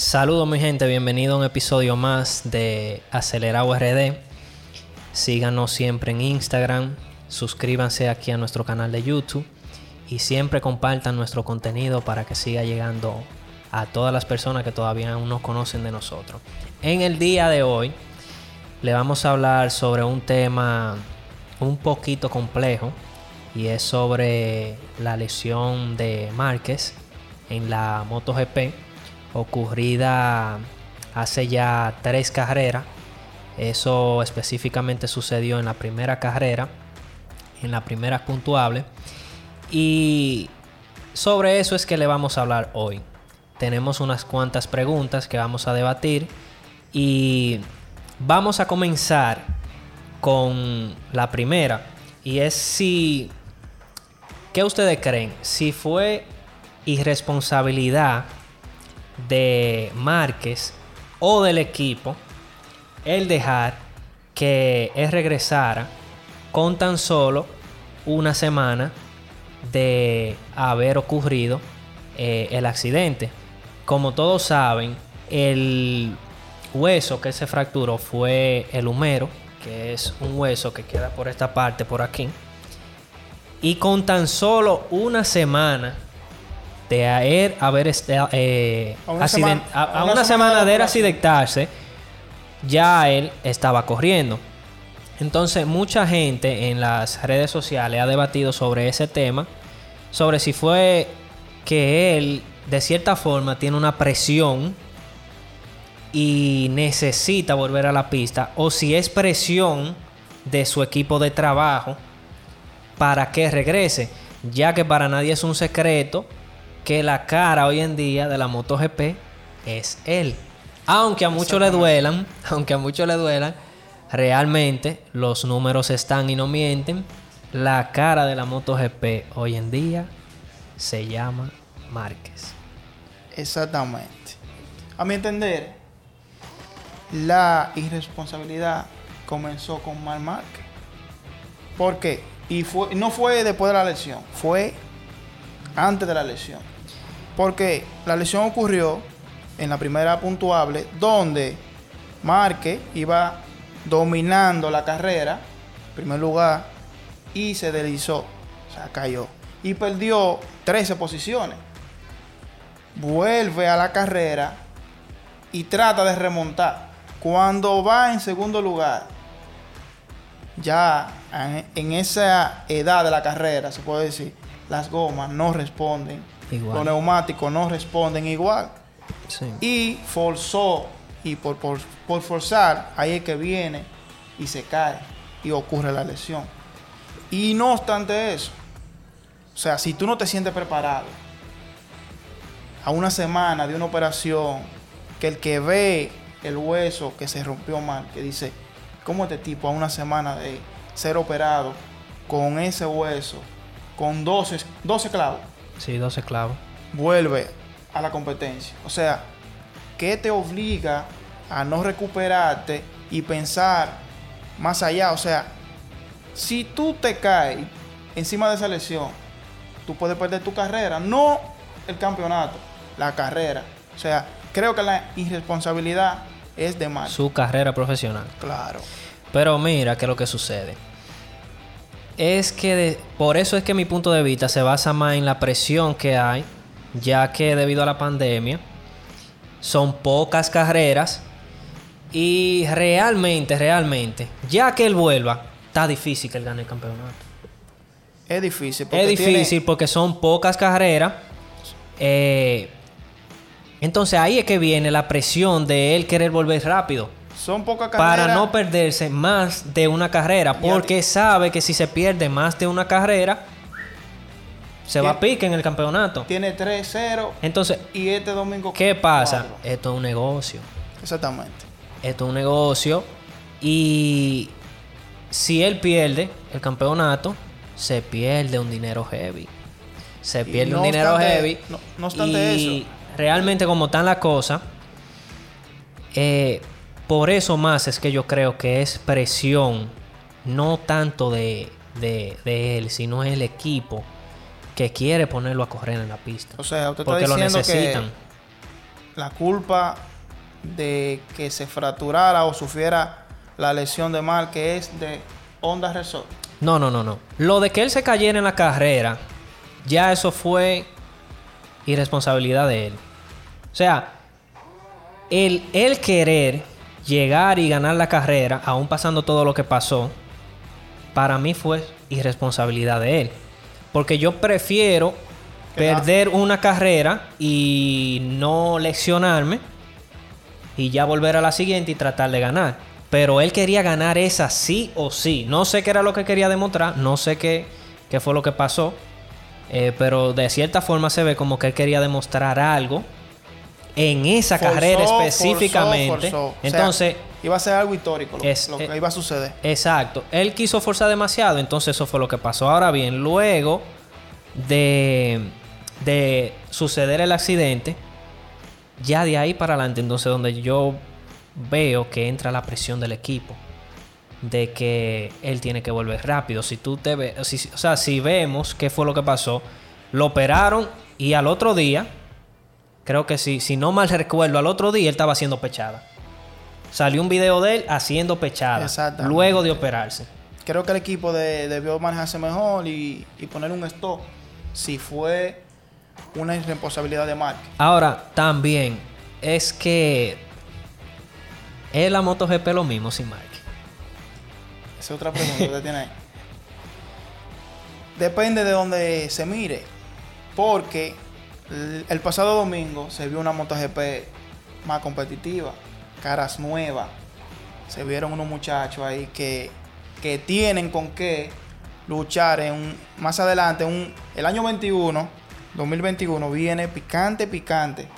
Saludos mi gente, bienvenido a un episodio más de Acelerado RD. Síganos siempre en Instagram, suscríbanse aquí a nuestro canal de YouTube y siempre compartan nuestro contenido para que siga llegando a todas las personas que todavía aún no conocen de nosotros. En el día de hoy le vamos a hablar sobre un tema un poquito complejo y es sobre la lesión de Márquez en la MotoGP ocurrida hace ya tres carreras. Eso específicamente sucedió en la primera carrera, en la primera puntuable. Y sobre eso es que le vamos a hablar hoy. Tenemos unas cuantas preguntas que vamos a debatir y vamos a comenzar con la primera y es si ¿qué ustedes creen? Si fue irresponsabilidad de Márquez o del equipo el dejar que él regresara con tan solo una semana de haber ocurrido eh, el accidente. Como todos saben, el hueso que se fracturó fue el humero, que es un hueso que queda por esta parte, por aquí. Y con tan solo una semana de haber, haber eh, a una, semana, de accidentarse, ya él estaba corriendo. Entonces mucha gente en las redes sociales ha debatido sobre ese tema, sobre si fue que él de cierta forma tiene una presión y necesita volver a la pista, o si es presión de su equipo de trabajo para que regrese, ya que para nadie es un secreto que la cara hoy en día de la MotoGP es él. Aunque a muchos le duelan, aunque a muchos le duelan, realmente los números están y no mienten. La cara de la MotoGP hoy en día se llama Márquez. Exactamente. A mi entender, la irresponsabilidad comenzó con Mar Márquez. ¿Por qué? Y fue, no fue después de la lesión, fue antes de la lesión. Porque la lesión ocurrió en la primera puntuable, donde Marque iba dominando la carrera, en primer lugar, y se deslizó, o sea, cayó. Y perdió 13 posiciones. Vuelve a la carrera y trata de remontar. Cuando va en segundo lugar, ya en esa edad de la carrera, se puede decir, las gomas no responden los neumáticos no responden igual. Y forzó, y por, por, forzar, ahí es que viene y se cae y ocurre la lesión. Y no obstante eso, o sea, si tú no te sientes preparado a una semana de una operación, que el que ve el hueso que se rompió mal, que dice, ¿cómo este tipo a una semana de ser operado con ese hueso, con 12, 12 clavos? Sí, 12 clavos. Vuelve a la competencia. O sea, ¿qué te obliga a no recuperarte y pensar más allá? O sea, si tú te caes encima de esa lesión, tú puedes perder tu carrera, no el campeonato, la carrera. O sea, creo que la irresponsabilidad es de más. Su carrera profesional. Claro. Pero mira qué es lo que sucede es que por eso es que mi punto de vista se basa más en la presión que hay, ya que debido a la pandemia son pocas carreras y realmente, realmente, ya que él vuelva, está difícil que él gane el campeonato. Es difícil. Porque es difícil porque son pocas carreras. Eh, entonces ahí es que viene la presión de él querer volver rápido. Son pocas carreras. Para no perderse más de una carrera. Porque sabe que si se pierde más de una carrera, se va a pique en el campeonato. Tiene 3-0. Entonces, y este domingo. ¿Qué pasa? Esto es un negocio. Exactamente. Esto es un negocio. Y si él pierde el campeonato, se pierde un dinero heavy. Se pierde un dinero heavy. No, obstante y realmente, como están las cosas, eh, por eso más es que yo creo que es presión, no tanto de, él, sino el equipo que quiere ponerlo a correr en la pista. O sea, usted está diciendo lo necesitan. Que la culpa de que se fracturara o sufriera la lesión de mal que es de Honda Resort. No, no, no, no. Lo de que él se cayera en la carrera, ya eso fue irresponsabilidad de él. O sea, el, el querer llegar y ganar la carrera, aún pasando todo lo que pasó, para mí fue irresponsabilidad de él. Porque yo prefiero perder una carrera y no leccionarme y ya volver a la siguiente y tratar de ganar. Pero él quería ganar esa sí o sí. No sé qué era lo que quería demostrar, no sé qué, qué fue lo que pasó. Eh, pero de cierta forma se ve como que él quería demostrar algo en esa Forzó, carrera forzó, específicamente. forzó. O sea, Entonces, iba a ser algo histórico lo, Es- lo que eh, iba a suceder. Exacto. Él quiso forzar demasiado, entonces eso fue lo que pasó. Ahora bien, luego de, de suceder el accidente, ya de ahí para adelante, entonces donde yo veo que entra la presión del equipo. De que él tiene que volver rápido. Si tú te ves, si- o sea, si vemos qué fue lo que pasó, lo operaron y al otro día, creo que si, si no mal recuerdo, al otro día él estaba haciendo pechada. Salió un video de él haciendo pechada. Exactamente. Luego de operarse. Creo que el equipo de- debió manejarse mejor y, y poner un stop si fue una irresponsabilidad de marca. Ahora, también es que es la MotoGP lo mismo sin Mark. Esa es otra pregunta que usted tiene ahí. Depende de donde se mire. Porque el, pasado domingo se vio una MotoGP más competitiva, caras nuevas. Se vieron unos muchachos ahí que, que tienen con qué luchar en un- más adelante. Un, el año 21, 2021, viene picante, picante.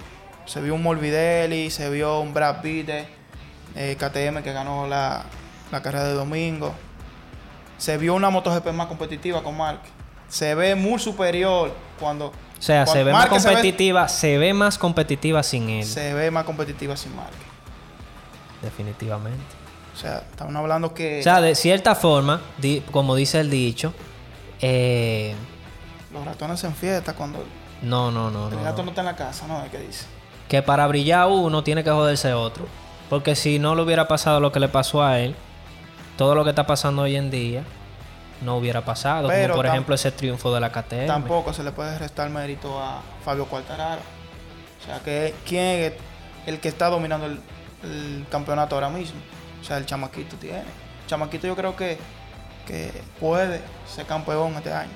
Se vio un Morbidelli, se vio un Brad Pitt, eh, KTM que ganó la, la carrera de domingo. Se vio una MotoGP más competitiva con Mark. Se ve muy superior cuando. O sea, se ve más Márquez se ve- competitiva, se ve más competitiva sin él. Se ve más competitiva sin Mark. Definitivamente. O sea, estamos hablando que O sea, de cierta forma, di- como dice el dicho, eh, los ratones se enfiestan cuando no, no, no, el no, gato no. no está en la casa, ¿no? Que dice. Que para brillar uno tiene que joderse otro. Porque si no le hubiera pasado lo que le pasó a él, todo lo que está pasando hoy en día no hubiera pasado. Pero como por ejemplo ese triunfo de la KTM. Tampoco se le puede restar mérito a Fabio Quartararo. O sea, que quién es el que está dominando el, el campeonato ahora mismo. O sea, el chamaquito tiene. El chamaquito yo creo que, que puede ser campeón este año.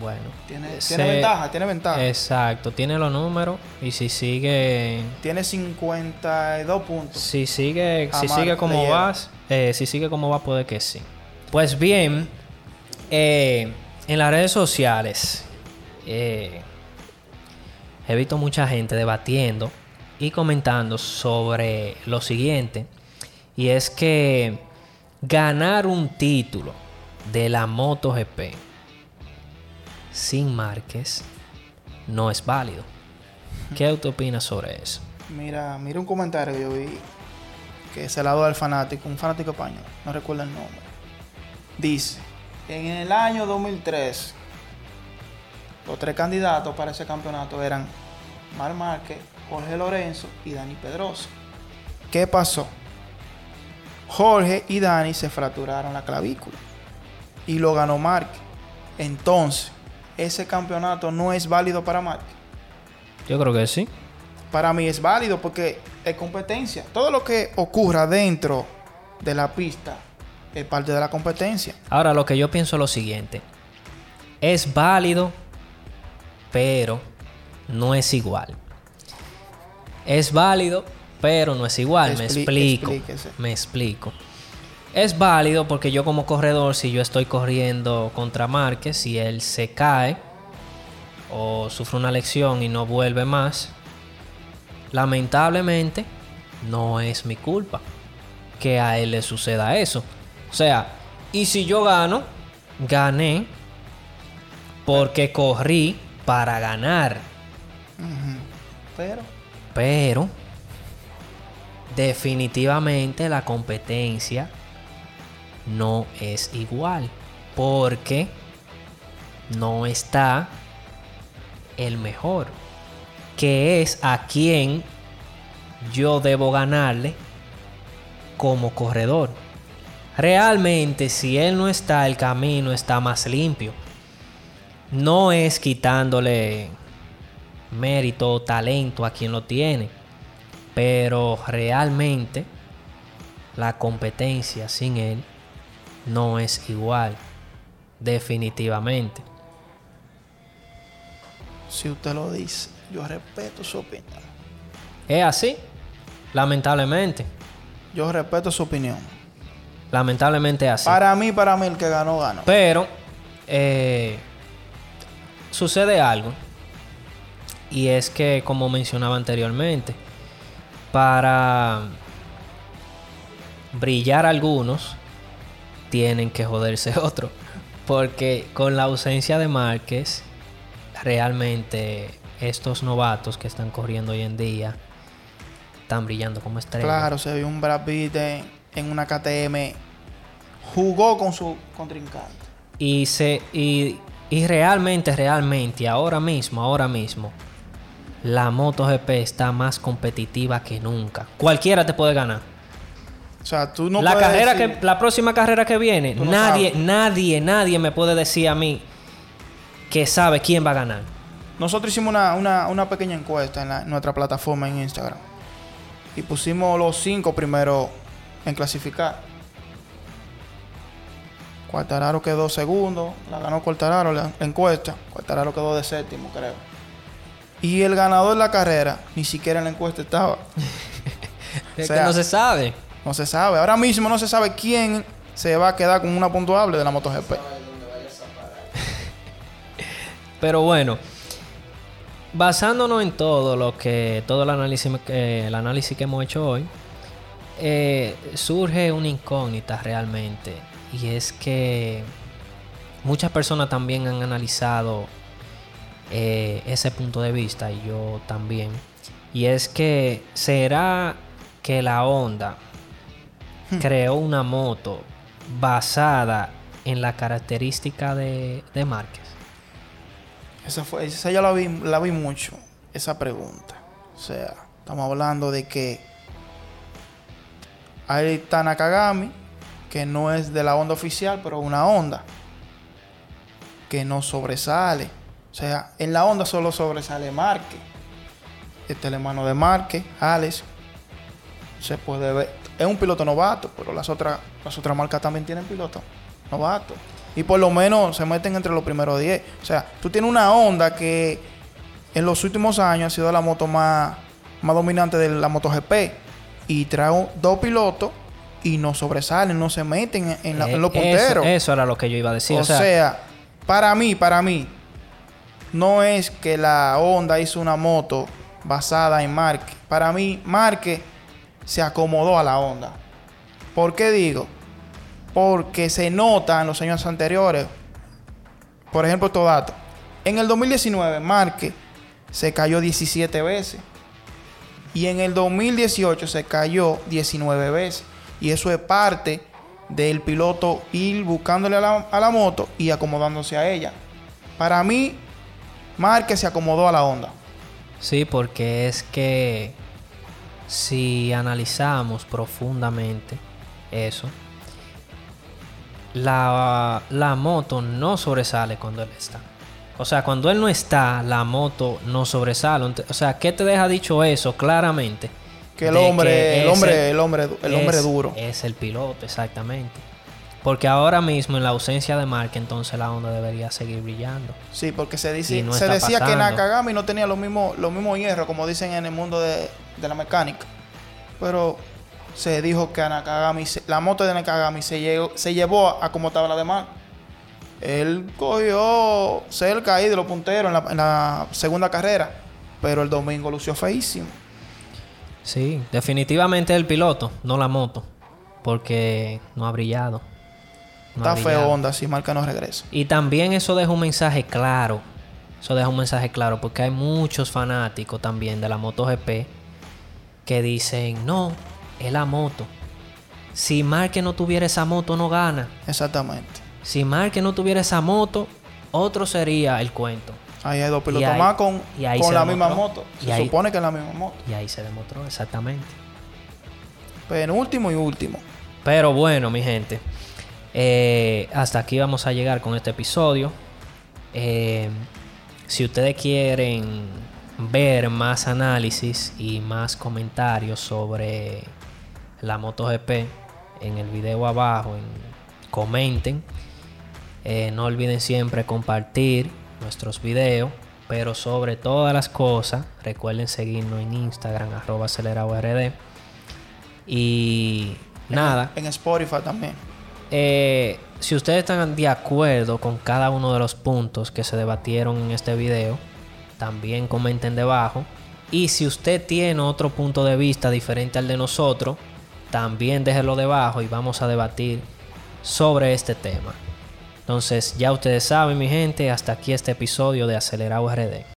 Bueno. Tiene, se- tiene ventaja, tiene ventaja. Exacto, tiene los números y si sigue Tiene 52 puntos. si sigue si sigue como vas, eh, si sigue como va puede que sí. Pues bien, eh, en las redes sociales eh, he visto mucha gente debatiendo y comentando sobre lo siguiente y es que ganar un título de la MotoGP sin Márquez no es válido. ¿Qué tú opinas sobre eso? Mira, mira un comentario que yo vi que se la al fanático, un fanático español, no recuerdo el nombre. Dice, en el año 2003, los tres candidatos para ese campeonato eran Mar Márquez, Jorge Lorenzo y Dani Pedrosa. ¿Qué pasó? Jorge y Dani se fracturaron la clavícula y lo ganó Márquez. Entonces, ese campeonato no es válido para Márquez. Yo creo que sí. Para mí es válido porque es competencia. Todo lo que ocurra dentro de la pista es parte de la competencia. Ahora, lo que yo pienso es lo siguiente. Es válido, pero no es igual. Es válido, pero no es igual. Me Expli- explico. explíquese. Me explico. Es válido porque yo como corredor, si yo estoy corriendo contra Márquez, si él se cae o sufre una lesión y no vuelve más, lamentablemente no es mi culpa que a él le suceda eso. O sea, y si yo gano, gané porque corrí para ganar. Pero Pero definitivamente la competencia no es igual. Porque no está el mejor. que es a quien yo debo ganarle como corredor. Realmente, si él no está, el camino está más limpio. No es quitándole mérito o talento a quien lo tiene, pero realmente la competencia sin él no es igual, definitivamente. Si usted lo dice, yo respeto su opinión. Es así, lamentablemente. Yo respeto su opinión. Lamentablemente así. Para mí, para mí, el que ganó, ganó. Pero eh, sucede algo. Y es que, como mencionaba anteriormente, para brillar algunos, tienen que joderse otros. Porque con la ausencia de Márquez, realmente estos novatos que están corriendo hoy en día están brillando como estrellas. Claro, se vio un Brad Pitt en, en una KTM. Jugó con su contrincante. Y se y, y realmente, realmente, ahora mismo, ahora mismo, la MotoGP está más competitiva que nunca. Cualquiera te puede ganar. O sea, tú no la puedes carrera decir- que la próxima carrera que viene, no nadie, sabes. nadie, nadie me puede decir a mí que sabe quién va a ganar. Nosotros hicimos una, una- una pequeña encuesta en, la- en nuestra plataforma en Instagram. Y pusimos los cinco primeros en clasificar. Cuartararo quedó segundo. La ganó Cuartararo la, encuesta. Cuartararo quedó de séptimo, creo. Y el ganador de la carrera ni siquiera en la encuesta estaba. Es sea, que no se sabe. No se sabe. Ahora mismo no se sabe quién se va a quedar con una puntuable de la MotoGP. Pero bueno, basándonos en todo lo que, todo el análisis, que- el análisis que hemos hecho hoy, eh, surge una incógnita realmente. Y es que muchas personas también han analizado eh, ese punto de vista y yo también. Y es que será que la Honda creó una moto basada en la característica de, de Márquez. Esa, fue, esa ya la vi, la vi mucho, esa pregunta. O sea, estamos hablando de que hay Tanakagami, que no es de la onda oficial, pero una onda que no sobresale. O sea, en la onda solo sobresale Marque. Este es el hermano de Marque, Alex. Se puede ver. Es un piloto novato, pero las otras, las otras marcas también tienen pilotos novatos. Y por lo menos se meten entre los primeros 10. O sea, tú tienes una onda que en los últimos años ha sido la moto más, más dominante de la MotoGP. Y trae dos pilotos y no sobresalen, no se meten en, la- Eh, en los eso- punteros. Eso, era lo que yo iba a decir. o, sea, para mí, para mí, no es que la Honda hizo una moto basada en Marque. Para mí, Marque se acomodó a la Honda. ¿Por qué digo? Porque se nota en los años anteriores. Por ejemplo, estos datos. En el 2019, Marque se cayó 17 veces. Y en el 2018 se cayó 19 veces. Y eso es parte del piloto ir buscándole a la, moto y acomodándose a ella. Para mí, Márquez se acomodó a la onda. Sí, porque es que si analizamos profundamente eso, la, la moto no sobresale cuando él está. O sea, cuando él no está, la moto no sobresale. O sea, ¿qué te deja dicho eso claramente? Que el De hombre, que el hombre, el hombre, el hombre duro. Es el piloto, exactamente. Porque ahora mismo, en la ausencia de Marque, entonces la Honda debería seguir brillando. Sí, porque se dice, no se decía que. Nakagami no tenía los mismos, los mismos hierros, como dicen en el mundo de, de la mecánica. Pero se dijo que a Nakagami, la moto de Nakagami se, llegó- se llevó a, a como estaba la demás. Él cogió cerca ahí de los punteros en la, en la segunda carrera. Pero el domingo lució feísimo. Sí, definitivamente el piloto, no la moto. Porque no ha brillado. No ha Está feo onda si marca no regresa. Y también eso deja un mensaje claro. Eso deja un mensaje claro porque hay muchos fanáticos también de la MotoGP que dicen, no, es la moto. Si Marque no tuviera esa moto, no gana. Exactamente. Si Marque no tuviera esa moto, otro sería el cuento. Ahí hay dos pilotos ahí- más con, la misma moto. Y Se ahí- supone que es la misma moto. Y ahí se demostró exactamente. Penúltimo y último. Pero bueno, mi gente. eh, hasta aquí vamos a llegar con este episodio. Eh, si ustedes quieren ver más análisis y más comentarios sobre la MotoGP en el video abajo, en- comenten. Eh, no olviden siempre compartir nuestros videos. Pero sobre todas las cosas, recuerden seguirnos en Instagram, arroba acelerado.rd. Y nada, En Spotify también. eh, si ustedes están de acuerdo con cada uno de los puntos que se debatieron en este video, también comenten debajo. Y si usted tiene otro punto de vista diferente al de nosotros, también déjelo debajo y vamos a debatir sobre este tema. Entonces, ya ustedes saben, mi gente, hasta aquí este episodio de Acelerado RD.